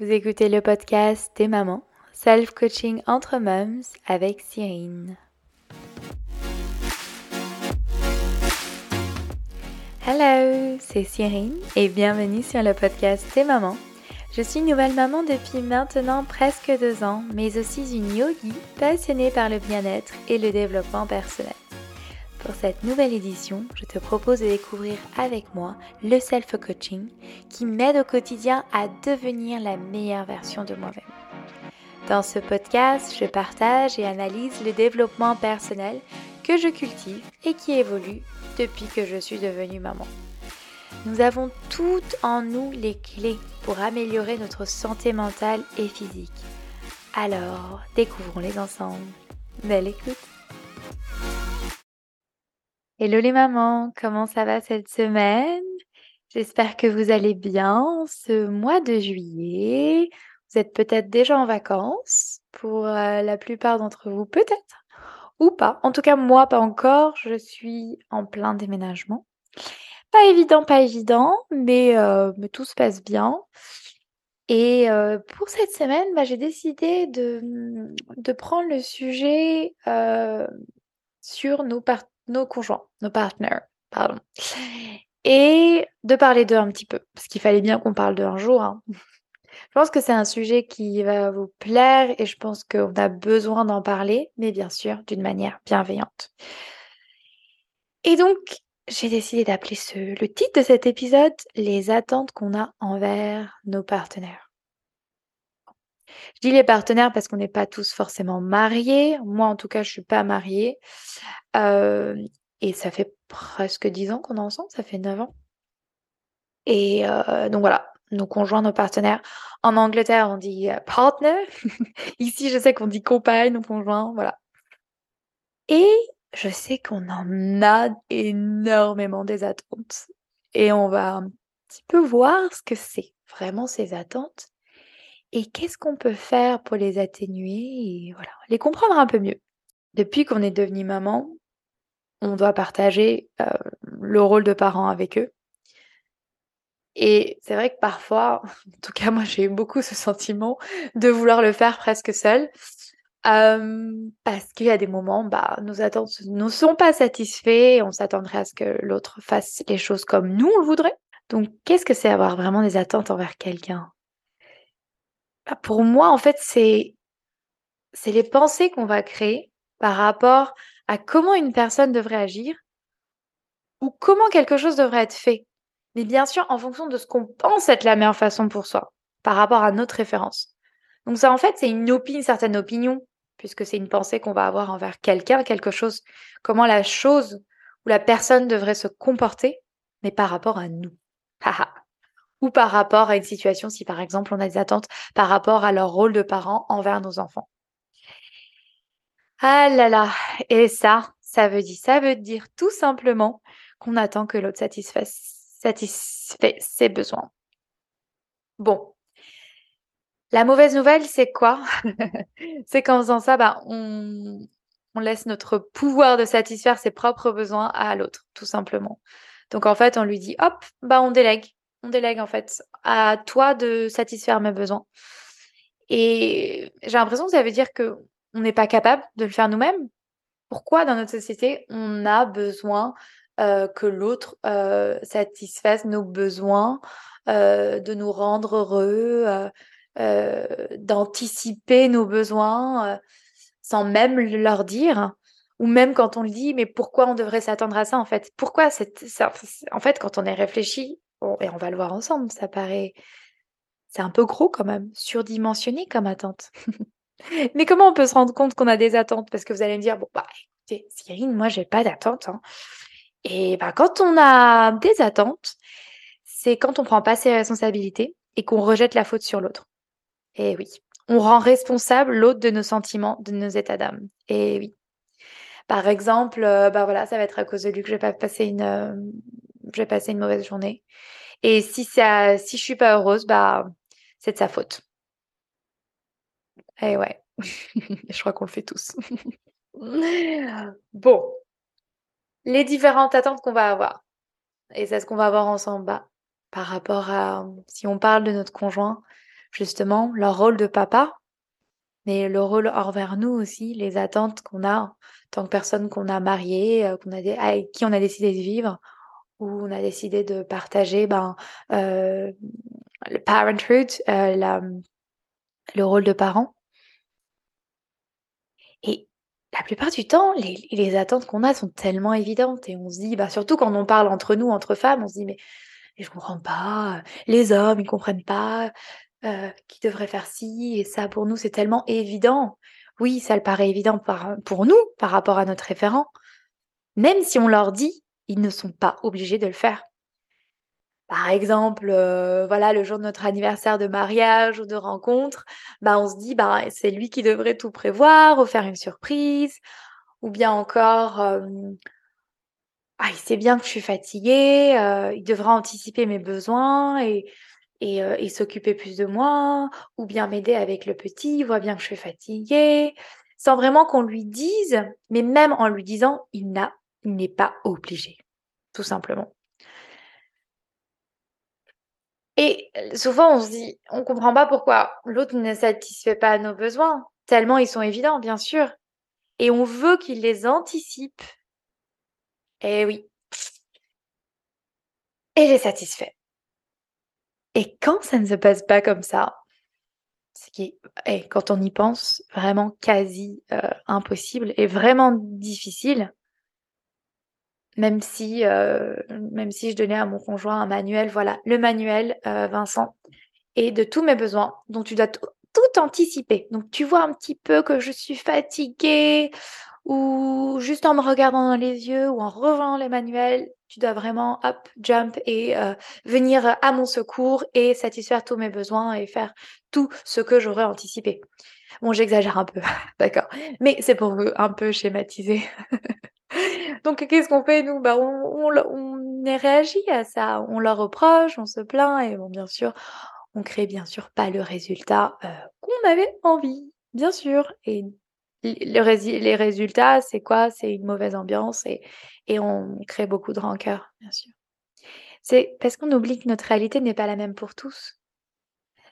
Vous écoutez le podcast des mamans, self-coaching entre moms avec Cyrine. Hello, c'est Cyrine et bienvenue sur le podcast des mamans. Je suis nouvelle maman depuis maintenant presque deux ans, mais aussi une yogi passionnée par le bien-être et le développement personnel. Pour cette nouvelle édition, je te propose de découvrir avec moi le self-coaching qui m'aide au quotidien à devenir la meilleure version de moi-même. Dans ce podcast, je partage et analyse le développement personnel que je cultive et qui évolue depuis que je suis devenue maman. Nous avons toutes en nous les clés pour améliorer notre santé mentale et physique. Alors, découvrons-les ensemble. Belle écoute Hello les mamans, comment ça va cette semaine? J'espère que vous allez bien ce mois de juillet. Vous êtes peut-être déjà en vacances pour euh, la plupart d'entre vous, peut-être ou pas. En tout cas, moi, pas encore. Je suis en plein déménagement. Pas évident, pas évident, mais, euh, tout se passe bien. Et euh, pour cette semaine, bah, j'ai décidé de prendre le sujet sur nos partenaires nos conjoints, nos partenaires, pardon. Et de parler d'eux un petit peu, parce qu'il fallait bien qu'on parle d'eux un jour. Hein. Je pense que c'est un sujet qui va vous plaire et je pense qu'on a besoin d'en parler, mais bien sûr d'une manière bienveillante. Et donc, j'ai décidé d'appeler le titre de cet épisode Les attentes qu'on a envers nos partenaires. Je dis les partenaires parce qu'on n'est pas tous forcément mariés. Moi, en tout cas, je suis pas mariée. Euh, et ça fait presque 10 ans qu'on est ensemble, ça fait 9 ans. Et euh, donc voilà, nos conjoints, nos partenaires. En Angleterre, on dit euh, partner. Ici, je sais qu'on dit compagne, nos conjoints, voilà. Et je sais qu'on en a énormément des attentes. Et on va un petit peu voir ce que c'est vraiment ces attentes et qu'est-ce qu'on peut faire pour les atténuer et voilà, les comprendre un peu mieux. Depuis qu'on est devenu maman, on doit partager euh, le rôle de parent avec eux. Et c'est vrai que parfois, en tout cas moi j'ai eu beaucoup ce sentiment de vouloir le faire presque seul. parce qu'il y a des moments, bah, nos attentes ne sont pas satisfaites, on s'attendrait à ce que l'autre fasse les choses comme nous on le voudrait. Donc qu'est-ce que c'est avoir vraiment des attentes envers quelqu'un? Bah, Pour moi, en fait, c'est c'est les pensées qu'on va créer par rapport à comment une personne devrait agir ou comment quelque chose devrait être fait. Mais bien sûr, en fonction de ce qu'on pense être la meilleure façon pour soi, par rapport à notre référence. Donc ça, en fait, c'est une opinion, une certaine opinion, puisque c'est une pensée qu'on va avoir envers quelqu'un, quelque chose, comment la chose ou la personne devrait se comporter, mais par rapport à nous. Ou par rapport à une situation, si par exemple on a des attentes par rapport à leur rôle de parent envers nos enfants. Ah là là, et ça, ça veut dire, ça veut dire tout simplement qu'on attend que l'autre satisfasse, satisfait ses besoins. Bon. La mauvaise nouvelle, c'est quoi? C'est qu'en faisant ça, bah, on, laisse notre pouvoir de satisfaire ses propres besoins à l'autre, tout simplement. Donc en fait, on lui dit, hop, bah on délègue. On délègue en fait à toi de satisfaire mes besoins. Et j'ai l'impression que ça veut dire que on n'est pas capable de le faire nous-mêmes. Pourquoi dans notre société, on a besoin euh, que l'autre euh, satisfasse nos besoins, euh, de nous rendre heureux, d'anticiper nos besoins sans même leur dire? Ou même quand on le dit, mais pourquoi on devrait s'attendre à ça en fait? Pourquoi c'est ça, En fait, quand on est réfléchi, et on va le voir ensemble, ça paraît, c'est un peu gros quand même, surdimensionné comme attente. Mais comment on peut se rendre compte qu'on a des attentes? Parce que vous allez me dire, bon, bah, écoutez, Cyrine, moi, j'ai pas d'attente. Hein. Et bah, quand on a des attentes, c'est quand on prend pas ses responsabilités et qu'on rejette la faute sur l'autre. Et oui, on rend responsable l'autre de nos sentiments, de nos états d'âme. Et oui. Par exemple, euh, bah voilà, ça va être à cause de lui que je vais pas passer une, euh, vais passer une mauvaise journée. Et si ça, si je suis pas heureuse, bah c'est de sa faute. Eh ouais, je crois qu'on le fait tous. Bon, les différentes attentes qu'on va avoir et c'est ce qu'on va voir ensemble, bah, par rapport à si on parle de notre conjoint, justement leur rôle de papa, mais le rôle envers nous aussi, les attentes qu'on a en tant que personne qu'on a mariée, qu'on a avec qui on a décidé de vivre, où on a décidé de partager ben, euh, le parenthood, euh, le rôle de parent. Et la plupart du temps, les, attentes qu'on a sont tellement évidentes et on se dit, bah, surtout quand on parle entre nous, entre femmes, on se dit, mais, je comprends pas, les hommes, ils comprennent pas, euh, qui devrait faire ci et ça. Pour nous, c'est tellement évident. Oui, ça le paraît évident pour nous par rapport à notre référent. Même si on leur dit, ils ne sont pas obligés de le faire. Par exemple, euh, voilà, le jour de notre anniversaire de mariage ou de rencontre, bah, on se dit, bah, c'est lui qui devrait tout prévoir, ou faire une surprise, ou bien encore, ah, il sait bien que je suis fatiguée, euh, il devra anticiper mes besoins et, euh, et, s'occuper plus de moi, ou bien m'aider avec le petit, il voit bien que je suis fatiguée, sans vraiment qu'on lui dise, mais même en lui disant, il n'a n'est pas obligé, tout simplement. Et souvent, on se dit, on ne comprend pas pourquoi l'autre ne satisfait pas nos besoins, tellement ils sont évidents, bien sûr. Et on veut qu'il les anticipe. Eh oui. Et les satisfait. Et quand ça ne se passe pas comme ça, ce qui est, eh, quand on y pense, vraiment quasi euh, impossible et vraiment difficile, même si, euh, même si je donnais à mon conjoint un manuel, voilà, le manuel, euh, Vincent, et de tous mes besoins, dont tu dois tout anticiper. Donc tu vois un petit peu que je suis fatiguée, ou juste en me regardant dans les yeux, ou en revoyant les manuels, tu dois vraiment hop, jump et euh, venir à mon secours et satisfaire tous mes besoins et faire tout ce que j'aurais anticipé. Bon, j'exagère un peu, d'accord, mais c'est pour un peu schématiser. Donc, qu'est-ce qu'on fait, nous? Bah, on, on, est réagi à ça, on leur reproche, on se plaint, et bon, bien sûr, on crée bien sûr pas le résultat euh, qu'on avait envie, bien sûr. Et le les résultats, c'est quoi? C'est une mauvaise ambiance et, et on crée beaucoup de rancœur, bien sûr. C'est parce qu'on oublie que notre réalité n'est pas la même pour tous,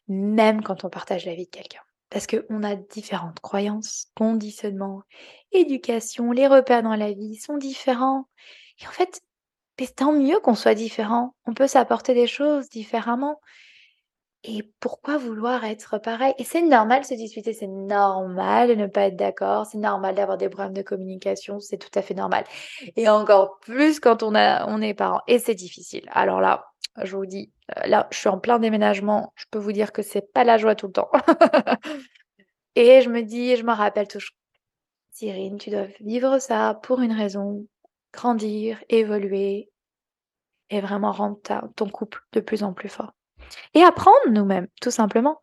même quand on partage la vie de quelqu'un parce qu'on a différentes croyances, conditionnements, éducation, les repères dans la vie sont différents. Et en fait, c'est tant mieux qu'on soit différent. On peut s'apporter des choses différemment. Et pourquoi vouloir être pareil? Et c'est normal de se disputer, c'est normal de ne pas être d'accord, c'est normal d'avoir des problèmes de communication, c'est tout à fait normal. Et encore plus quand on, est parent. Et c'est difficile. Alors là, je vous dis, euh, là, je suis en plein déménagement. Je peux vous dire que c'est pas la joie tout le temps. et je me dis, je me rappelle toujours, Cyrine, tu dois vivre ça pour une raison, grandir, évoluer et vraiment rendre ton couple de plus en plus fort. Et apprendre nous-mêmes, tout simplement.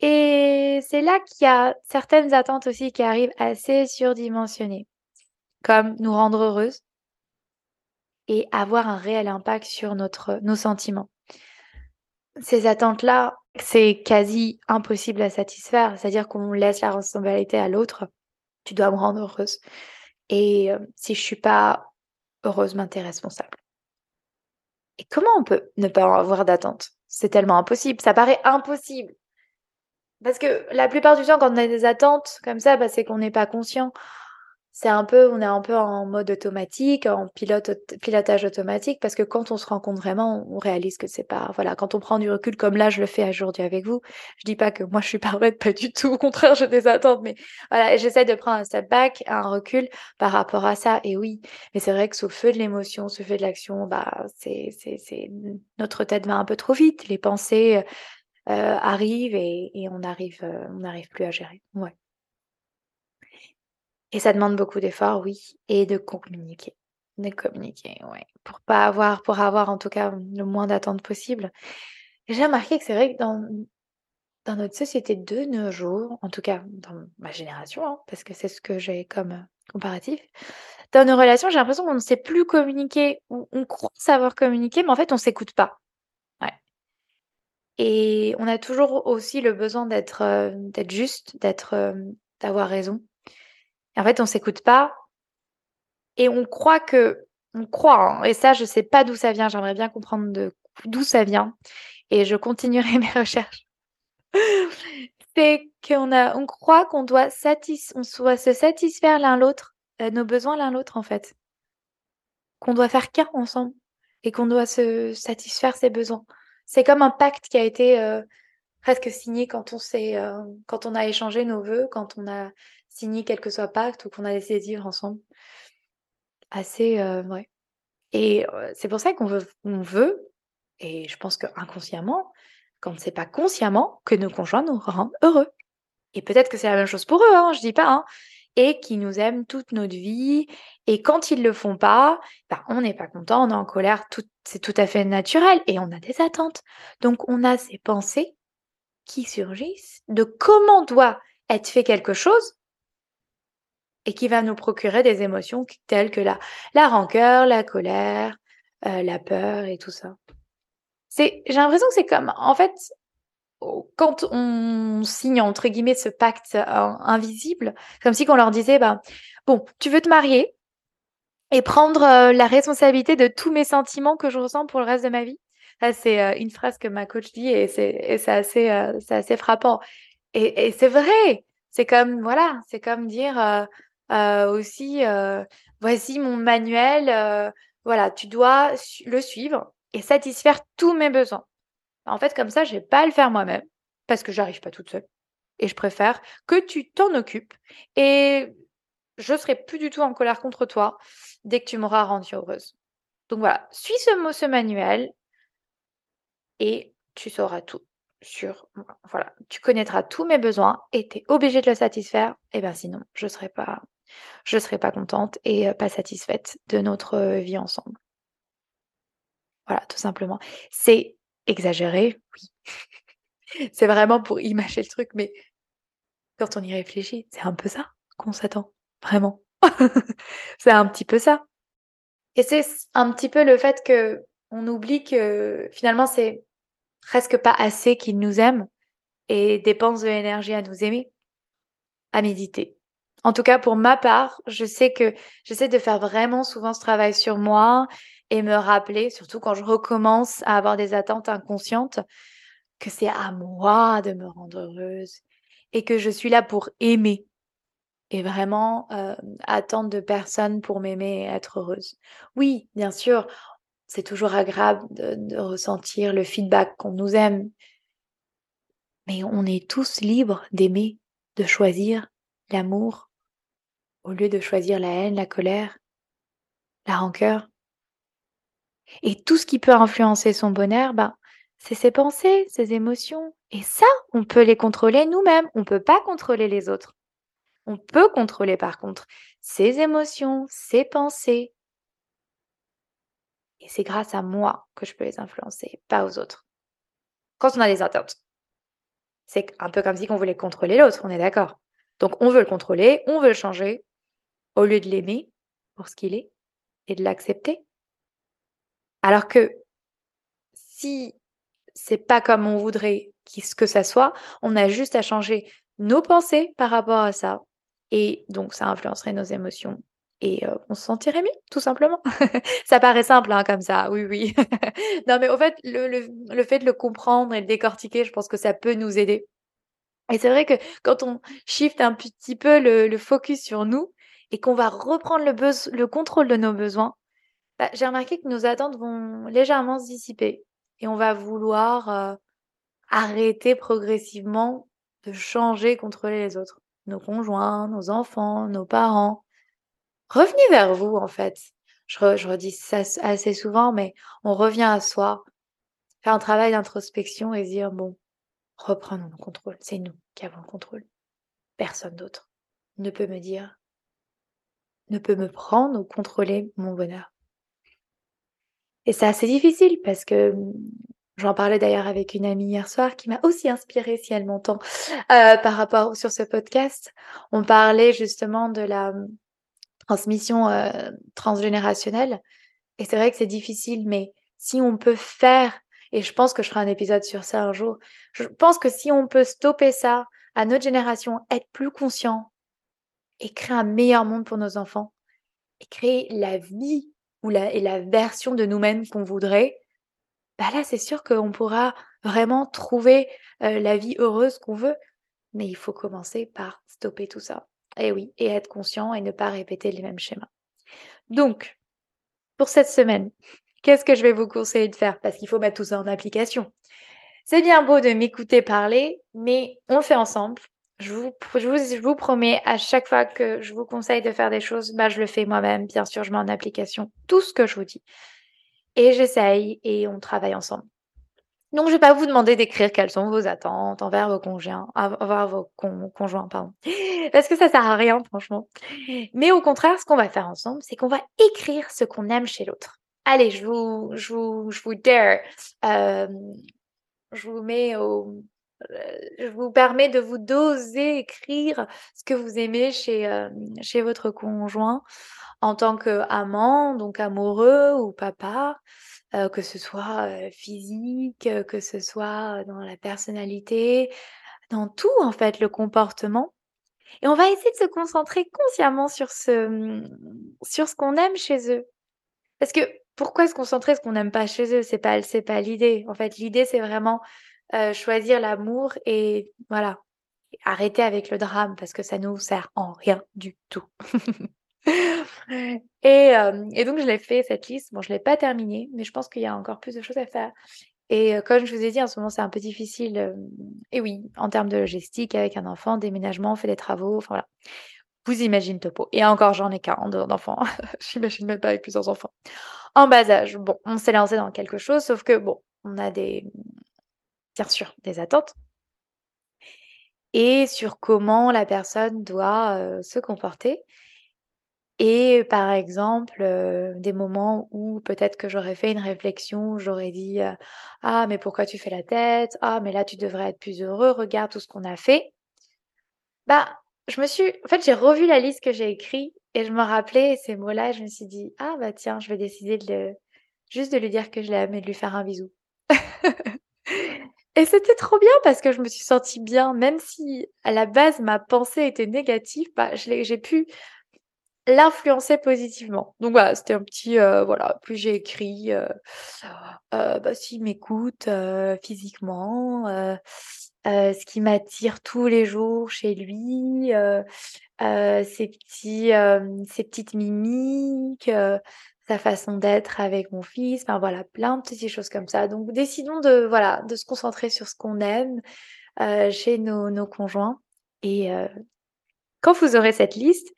Et c'est là qu'il y a certaines attentes aussi qui arrivent assez surdimensionnées, comme nous rendre heureuses, et avoir un réel impact sur notre, nos sentiments. Ces attentes-là, c'est quasi impossible à satisfaire, c'est-à-dire qu'on laisse la responsabilité à l'autre. Tu dois me rendre heureuse. Et euh, si je suis pas heureuse, t'es responsable. Et comment on peut ne pas avoir d'attente? C'est tellement impossible. Ça paraît impossible. Parce que la plupart du temps, quand on a des attentes comme ça, ben, c'est qu'on n'est pas conscient c'est un peu, on est un peu en mode automatique, en pilote, pilotage automatique, parce que quand on se rend compte vraiment, on réalise que c'est pas, voilà, quand on prend du recul, comme là, je le fais aujourd'hui avec vous, je dis pas que moi je suis parfaite, pas du tout, au contraire, j'ai des attentes, mais voilà, j'essaie de prendre un step back, un recul par rapport à ça, et oui, mais c'est vrai que sous le feu de l'émotion, sous le feu de l'action, bah, c'est, c'est, c'est, notre tête va un peu trop vite, les pensées, euh, arrivent et, et on arrive, euh, on n'arrive plus à gérer, ouais. Et ça demande beaucoup d'efforts, oui, et de communiquer. De communiquer, ouais. Pour pas avoir, pour avoir en tout cas le moins d'attentes possible. J'ai remarqué que c'est vrai que dans, dans notre société de nos jours, en tout cas dans ma génération, hein, parce que c'est ce que j'ai comme comparatif, dans nos relations, j'ai l'impression qu'on ne sait plus communiquer, on, on croit savoir communiquer, mais en fait, on s'écoute pas. Ouais. Et on a toujours aussi le besoin d'être euh, d'être juste, d'être euh, d'avoir raison en fait, on s'écoute pas et on croit que, on croit, hein, et ça, je sais pas d'où ça vient, j'aimerais bien comprendre d'où ça vient. et je continuerai mes recherches. C'est qu'on a on croit qu'on doit satis on se satisfaire l'un l'autre, euh, nos besoins l'un l'autre, en fait. Qu'on doit faire qu'un ensemble et qu'on doit se satisfaire ses besoins. C'est comme un pacte qui a été, heu, presque signé quand on s'est, heu, quand on a échangé nos vœux, quand on a signé quel que soit pacte ou qu'on a décidé de vivre ensemble. Assez, heu, ouais et heu, c'est pour ça qu'on veut on veut et je pense qu'inconsciemment, quand c'est pas consciemment, que nos conjoints nous rendent heureux et peut-être que c'est la même chose pour eux, hein, je dis pas, hein et qu'ils nous aiment toute notre vie et quand ils le font pas, bah, on n'est pas content, on est en colère, c'est tout à fait naturel et on a des attentes. Donc on a ces pensées qui surgissent de comment doit être fait quelque chose et qui va nous procurer des émotions telles que la, la rancœur, la colère, euh, la peur et tout ça. C'est, j'ai l'impression que c'est comme, en fait, quand on signe entre guillemets ce pacte euh, invisible, comme si qu'on leur disait, bah, bon, tu veux te marier et prendre euh, la responsabilité de tous mes sentiments que je ressens pour le reste de ma vie. Ça, c'est une phrase que ma coach dit et c'est, assez, assez frappant. Et, et c'est vrai. C'est comme, voilà, c'est comme dire, aussi, euh, voici mon manuel, euh, voilà, tu dois le suivre et satisfaire tous mes besoins. En fait, comme ça, je vais pas le faire moi-même parce que j'arrive pas toute seule. Et je préfère que tu t'en occupes et je serai plus du tout en colère contre toi dès que tu m'auras rendue heureuse. Donc voilà, suis ce, ce manuel et tu sauras tout sur voilà, tu connaîtras tous mes besoins et tu es obligé de le satisfaire. Et bien sinon, je serai pas je serai pas contente et pas satisfaite de notre vie ensemble. Voilà, tout simplement. C'est exagéré, oui. c'est vraiment pour imaginer le truc, mais quand on y réfléchit, c'est un peu ça qu'on s'attend, vraiment. c'est un petit peu ça. Et c'est un petit peu le fait que on oublie que finalement c'est presque pas assez qu'ils nous aiment et dépensent de l'énergie à nous aimer, à méditer, en tout cas, pour ma part, je sais que j'essaie de faire vraiment souvent ce travail sur moi et me rappeler, surtout quand je recommence à avoir des attentes inconscientes, que c'est à moi de me rendre heureuse et que je suis là pour aimer et vraiment euh, attendre de personne pour m'aimer et être heureuse. Oui, bien sûr, c'est toujours agréable de ressentir le feedback qu'on nous aime, mais on est tous libres d'aimer, de choisir l'amour au lieu de choisir la haine, la colère, la rancœur. Et tout ce qui peut influencer son bonheur, ben, c'est ses pensées, ses émotions. Et ça, on peut les contrôler nous-mêmes. On ne peut pas contrôler les autres. On peut contrôler par contre ses émotions, ses pensées. Et c'est grâce à moi que je peux les influencer, pas aux autres. Quand on a des attentes, c'est un peu comme si on voulait contrôler l'autre, on est d'accord. Donc on veut le contrôler, on veut le changer, au lieu de l'aimer pour ce qu'il est et de l'accepter. Alors que si c'est pas comme on voudrait que ça soit, on a juste à changer nos pensées par rapport à ça. Et donc, ça influencerait nos émotions. Et euh, on se sentirait mieux, tout simplement. ça paraît simple, hein, comme ça, oui, oui. non, mais au fait, le, fait de le comprendre et de décortiquer, je pense que ça peut nous aider. Et c'est vrai que quand on shift un petit peu le focus sur nous, et qu'on va reprendre le, le contrôle de nos besoins, bah, j'ai remarqué que nos attentes vont légèrement se dissiper et on va vouloir euh, arrêter progressivement de changer, contrôler les autres, nos conjoints, nos enfants, nos parents. Revenez vers vous en fait. Je, je redis ça assez souvent, mais on revient à soi, faire un travail d'introspection et dire bon, reprenons le contrôle. C'est nous qui avons le contrôle. Personne d'autre ne peut me dire ne peut me prendre ou contrôler mon bonheur. Et c'est assez difficile parce que mmh, j'en parlais d'ailleurs avec une amie hier soir qui m'a aussi inspirée, si elle m'entend, euh, par rapport sur ce podcast. On parlait justement de la mmh, transmission euh, transgénérationnelle. Et c'est vrai que c'est difficile, mais si on peut faire, et je pense que je ferai un épisode sur ça un jour, je pense que si on peut stopper ça à notre génération, être plus conscient, et créer un meilleur monde pour nos enfants et créer la vie ou la, et la version de nous-mêmes qu'on voudrait, bah là, c'est sûr qu'on pourra vraiment trouver la vie heureuse qu'on veut. Mais il faut commencer par stopper tout ça. Et oui, et être conscient et ne pas répéter les mêmes schémas. Donc, pour cette semaine, qu'est-ce que je vais vous conseiller de faire? Parce qu'il faut mettre tout ça en application. C'est bien beau de m'écouter parler, mais on le fait ensemble. Je vous, promets, à chaque fois que je vous conseille de faire des choses, bah, je le fais moi-même. Bien sûr, je mets en application tout ce que je vous dis. Et j'essaye et on travaille ensemble. Donc, je ne vais pas vous demander d'écrire quelles sont vos attentes envers vos conjoints, envers vos conjoints, pardon. Parce que ça sert à rien, franchement. Mais au contraire, ce qu'on va faire ensemble, c'est qu'on va écrire ce qu'on aime chez l'autre. Allez, je vous, je vous, je vous dare. Euh, je vous mets au, je vous permets de vous doser écrire ce que vous aimez chez, chez votre conjoint en tant qu'amant, donc amoureux ou papa, que ce soit physique, que ce soit dans la personnalité, dans tout en fait, le comportement. Et on va essayer de se concentrer consciemment sur ce, mmh, sur ce qu'on aime chez eux. Parce que pourquoi se concentrer sur ce qu'on n'aime pas chez eux? C'est pas, c'est pas l'idée. En fait, l'idée c'est vraiment euh, choisir l'amour et voilà, arrêter avec le drame parce que ça nous sert en rien du tout. et, euh, et, donc je l'ai fait cette liste. Bon, je l'ai pas terminée, mais je pense qu'il y a encore plus de choses à faire. Et euh, comme je vous ai dit, en ce moment c'est un peu difficile. et oui, en termes de logistique, avec un enfant, déménagement, fait des travaux, enfin voilà. Vous imaginez Topo. Et encore, j'en ai qu'un en dehors d'enfants. J'imagine même pas avec plusieurs enfants. En bas âge, bon, on s'est lancé dans quelque chose, sauf que bon, on a des, bien sûr des attentes et sur comment la personne doit se comporter. Et par exemple, des moments où peut-être que j'aurais fait une réflexion, j'aurais dit Ah, mais pourquoi tu fais la tête? Ah, mais là, tu devrais être plus heureux, regarde tout ce qu'on a fait. Bah, je me suis. En fait, j'ai revu la liste que j'ai écrite et je me rappelais ces mots-là et je me suis dit Ah, bah tiens, je vais décider de juste de lui dire que je l'aime et de lui faire un bisou. Et c'était trop bien parce que je me suis sentie bien, même si à la base ma pensée était négative, bah, j'ai pu l'influencer positivement. Donc voilà, c'était un petit, euh, voilà, plus j'ai écrit, euh, euh, bah, s'il m'écoute euh, physiquement, ce qui m'attire tous les jours chez lui, ses petits, ses petites mimiques, sa façon d'être avec mon fils, enfin voilà, plein de petites choses comme ça. Donc décidons de voilà, de se concentrer sur ce qu'on aime euh, chez nos, nos, conjoints. Et euh, quand vous aurez cette liste,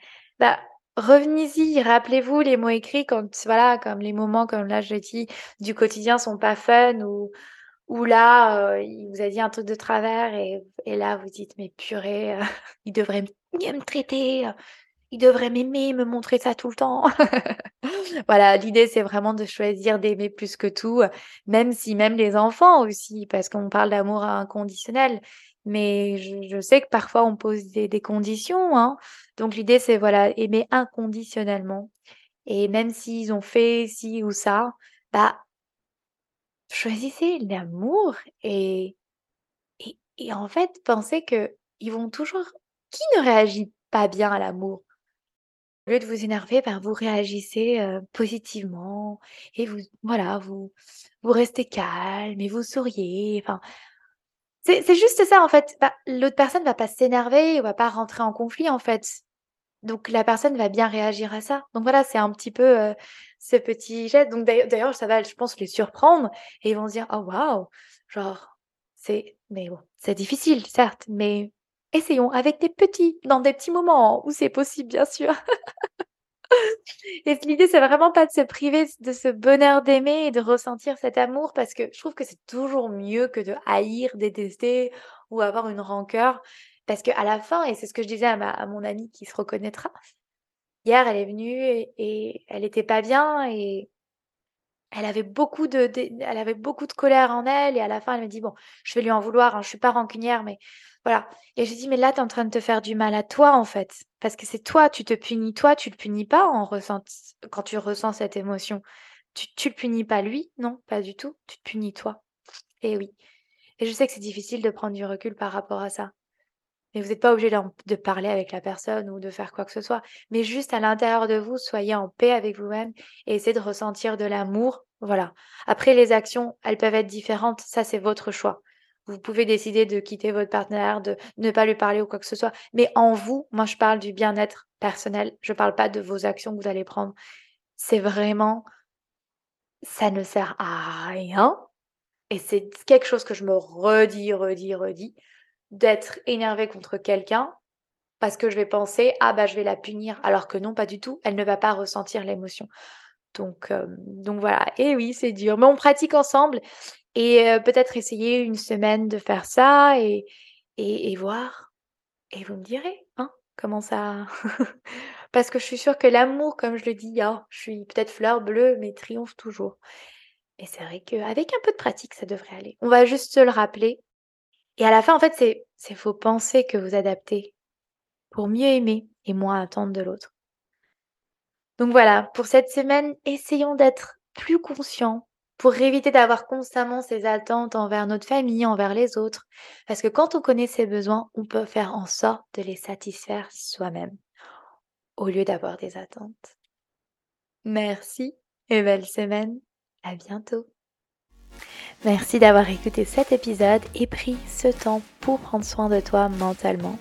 bah revenez-y, rappelez-vous les mots écrits quand voilà, comme les moments comme là je dis du quotidien sont pas fun ou ou là euh, il vous a dit un truc de travers et, et là vous dites mais purée, il devrait mieux me traiter, il devrait m'aimer, me montrer ça tout le temps. voilà, l'idée c'est vraiment de choisir d'aimer plus que tout, même si même les enfants aussi, parce qu'on parle d'amour inconditionnel. Mais je, sais que parfois on pose des, conditions, hein. Donc l'idée c'est voilà aimer inconditionnellement. Et même s'ils ont fait ci ou ça, bah choisissez l'amour et, et, en fait pensez que ils vont toujours. Qui ne réagit pas bien à l'amour? De vous énerver, ben, vous réagissez positivement et vous, voilà, vous, vous restez calme et vous souriez. Enfin, c'est, juste ça en fait. Bah, l'autre personne va pas s'énerver, va pas rentrer en conflit en fait. Donc la personne va bien réagir à ça. Donc voilà, c'est un petit peu ce petit geste. Donc d'ailleurs, ça va, je pense, les surprendre et ils vont se dire, oh waouh, genre, c'est, mais bon, c'est difficile, certes, mais Essayons avec des petits, dans des petits moments où c'est possible, bien sûr. et l'idée, c'est vraiment pas de se priver de ce bonheur d'aimer et de ressentir cet amour parce que je trouve que c'est toujours mieux que de haïr, détester ou avoir une rancœur. Parce qu'à la fin, et c'est ce que je disais à, ma, à mon amie qui se reconnaîtra, hier, elle est venue et, elle était pas bien et elle avait beaucoup de, elle avait beaucoup de colère en elle et à la fin, elle me dit, bon, je vais lui en vouloir, hein, je suis pas rancunière, mais voilà. Et j'ai dit, mais là, tu es en train de te faire du mal à toi, en fait. Parce que c'est toi, tu te punis toi, tu le punis pas en ressent... quand tu ressens cette émotion. Tu, tu le punis pas lui, non, pas du tout. Tu te punis toi. Et oui. Et je sais que c'est difficile de prendre du recul par rapport à ça. Mais vous n'êtes pas obligé de, parler avec la personne ou de faire quoi que ce soit. Mais juste à l'intérieur de vous, soyez en paix avec vous-même et essayez de ressentir de l'amour Voilà. Après, les actions, elles peuvent être différentes. Ça, c'est votre choix. Vous pouvez décider de quitter votre partenaire, de ne pas lui parler ou quoi que ce soit. Mais en vous, moi, je parle du bien-être personnel. Je ne parle pas de vos actions que vous allez prendre. C'est vraiment, ça ne sert à rien. Et c'est quelque chose que je me redis, redis, redis, d'être énervé contre quelqu'un parce que je vais penser, ah bah je vais la punir, alors que non, pas du tout, elle ne va pas ressentir l'émotion. Donc, euh, donc voilà, et oui, c'est dur, mais on pratique ensemble et euh, peut-être essayer une semaine de faire ça et, et, voir. Et vous me direz, hein, comment ça. Parce que je suis sûre que l'amour, comme je le dis, oh, je suis peut-être fleur bleue, mais triomphe toujours. Et c'est vrai qu'avec un peu de pratique, ça devrait aller. On va juste se le rappeler. Et à la fin, en fait, c'est, c'est faut penser que vous adaptez pour mieux aimer et moins attendre de l'autre. Donc voilà, pour cette semaine, essayons d'être plus conscients pour éviter d'avoir constamment ces attentes envers notre famille, envers les autres. Parce que quand on connaît ses besoins, on peut faire en sorte de les satisfaire soi-même, au lieu d'avoir des attentes. Merci et belle semaine. À bientôt. Merci d'avoir écouté cet épisode et pris ce temps pour prendre soin de toi mentalement.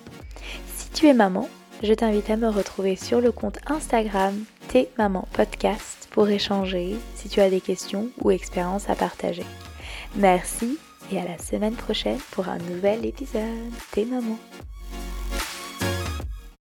Si tu es maman, je t'invite à me retrouver sur le compte Instagram T Maman Podcast pour échanger si tu as des questions ou expériences à partager. Merci et à la semaine prochaine pour un nouvel épisode T Maman.